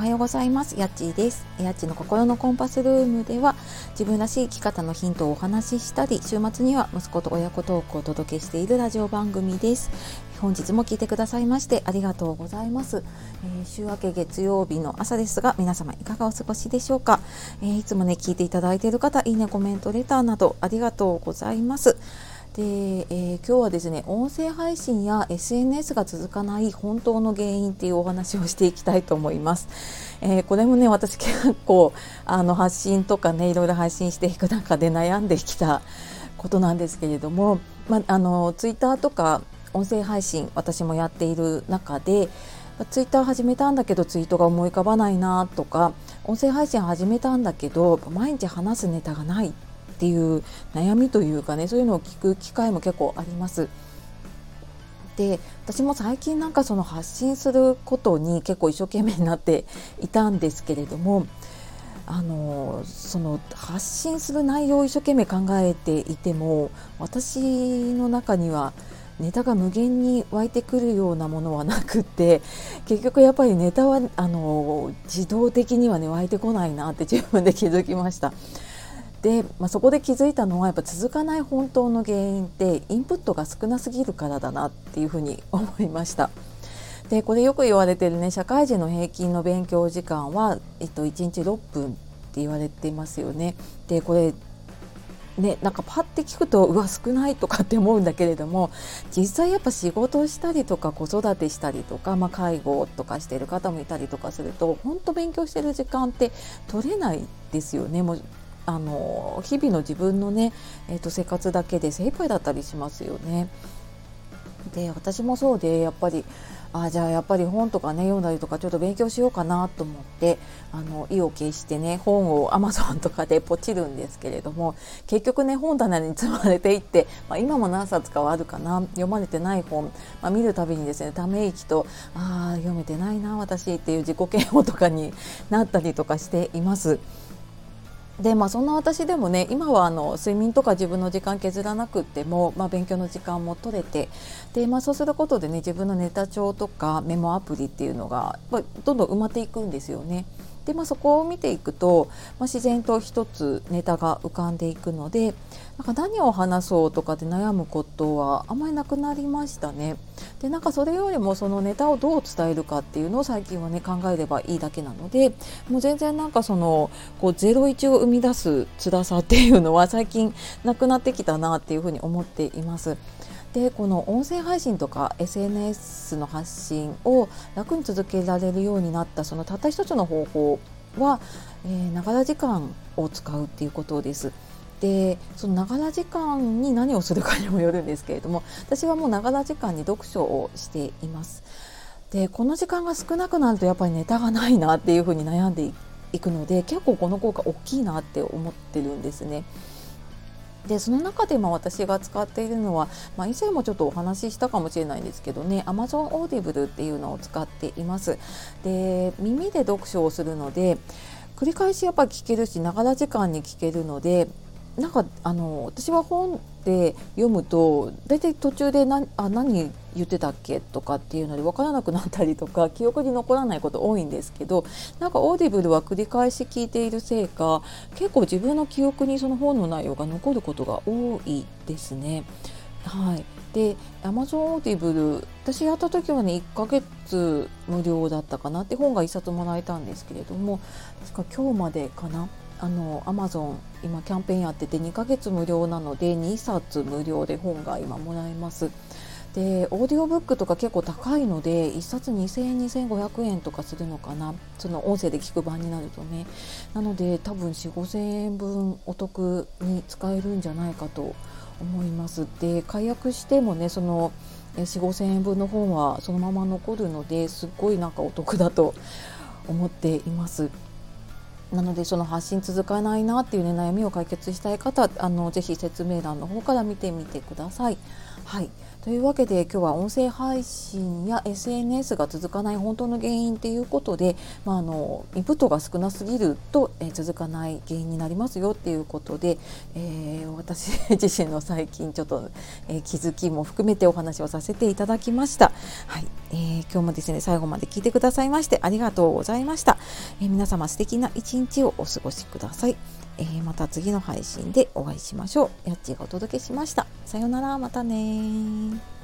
はようございます。やっちーです。やっちの心のコンパスルームでは自分らしい生き方のヒントをお話ししたり週末には息子と親子トークをお届けしているラジオ番組です。本日も聞いてくださいましてありがとうございます、えー、週明け月曜日の朝ですが皆様いかがお過ごしでしょうか、えー、いつもね聞いていただいている方いいねコメントレターなどありがとうございます。で、えー、今日はですね音声配信や SNS が続かない本当の原因っていうお話をしていきたいと思います。えー、これもね私結構あの発信とかねいろいろ配信していく中で悩んできたことなんですけれども、まあのツイッターとか音声配信私もやっている中でツイッター始めたんだけどツイートが思い浮かばないなとか音声配信始めたんだけど毎日話すネタがないっていう悩みというかねそういうのを聞く機会も結構あります。で私も最近なんかその発信することに結構一生懸命になっていたんですけれどもあのその発信する内容を一生懸命考えていても私の中にはネタが無限に湧いてくるようなものはなくって結局やっぱりネタはあの自動的にはね湧いてこないなって自分で気づきました。で、まあ、そこで気づいたのはやっぱ続かない本当の原因ってインプットが少なすぎるからだなっていうふうに思いました。でこれよく言われてるね社会人の平均の勉強時間は、えっと、1日6分って言われていますよね。でこれね、なんかパッて聞くとうわ少ないとかって思うんだけれども実際やっぱ仕事したりとか子育てしたりとか、まあ、介護とかしてる方もいたりとかすると本当勉強してる時間って取れないですよねもうあの日々の自分のね、えー、と生活だけで精一杯だったりしますよね。で私もそうでやっぱりあじゃあやっぱり本とかね読んだりとかちょっと勉強しようかなと思ってあの意を決してね本を Amazon とかで ポチるんですけれども結局ね本棚に積まれていって、まあ、今も何冊かはあるかな読まれてない本、まあ、見るたびにですねため息とああ読めてないな私っていう自己嫌悪とかになったりとかしています。でまあ、そんな私でもね今はあの睡眠とか自分の時間削らなくても、まあ、勉強の時間も取れてで、まあ、そうすることでね自分のネタ帳とかメモアプリっていうのが、まあ、どんどん埋まっていくんですよね。で、まあ、そこを見ていくと、まあ、自然と一つネタが浮かんでいくのでなんか何を話そうとかで悩むことはあんまりなくなりましたね。でなんかそれよりもそのネタをどう伝えるかっていうのを最近はね考えればいいだけなのでもう全然なんかそのこう01を生み出す辛さっていうのは最近なくなってきたなっていうふうに思っています。でこの音声配信とか SNS の発信を楽に続けられるようになったそのたった一つの方法はながら時間を使うっていうことです。でそのながら時間に何をするかにもよるんですけれども私はもうながら時間に読書をしています。でこの時間が少なくなるとやっぱりネタがないなっていうふうに悩んでいくので結構この効果大きいなって思ってるんですね。でその中で今私が使っているのは、まあ、以前もちょっとお話ししたかもしれないんですけどね Amazon Audible っていうのを使っています。で耳で読書をするので繰り返しやっぱり聞けるし長ら時間に聞けるのでなんかあの私は本で読むと大体途中で何あ何言ってたっけとかっていうので分からなくなったりとか 記憶に残らないこと多いんですけどなんかオーディブルは繰り返し聞いているせいか結構自分の記憶にその本の内容が残ることが多いですね。はい、で Amazon Audible 私やった時はね1ヶ月無料だったかなって本が1冊もらえたんですけれども確か今日までかなあの Amazon 今キャンペーンやってて2ヶ月無料なので2冊無料で本が今もらえます。でオーディオブックとか結構高いので1冊2000円2500円とかするのかなその音声で聞く版になるとねなので多分4 5 0 0 0円分お得に使えるんじゃないかと思いますで解約してもねその4 5 0 0円分の本はそのまま残るのですっごいなんかお得だと思っています。なのでその発信続かないなっていうね悩みを解決したい方あのぜひ説明欄の方から見てみてください。はい、というわけで今日は音声配信や SNS が続かない本当の原因っていうことで、まあ、あのインプットが少なすぎると、え、続かない原因になりますよっていうことで、えー、私 自身の最近ちょっと、えー、気づきも含めてお話をさせていただきました。はい、えー、今日もですね最後まで聞いてくださいましてありがとうございました。え皆様素敵な一日をお過ごしください。えー、また次の配信でお会いしましょう。やっちがお届けしました。さようなら、またね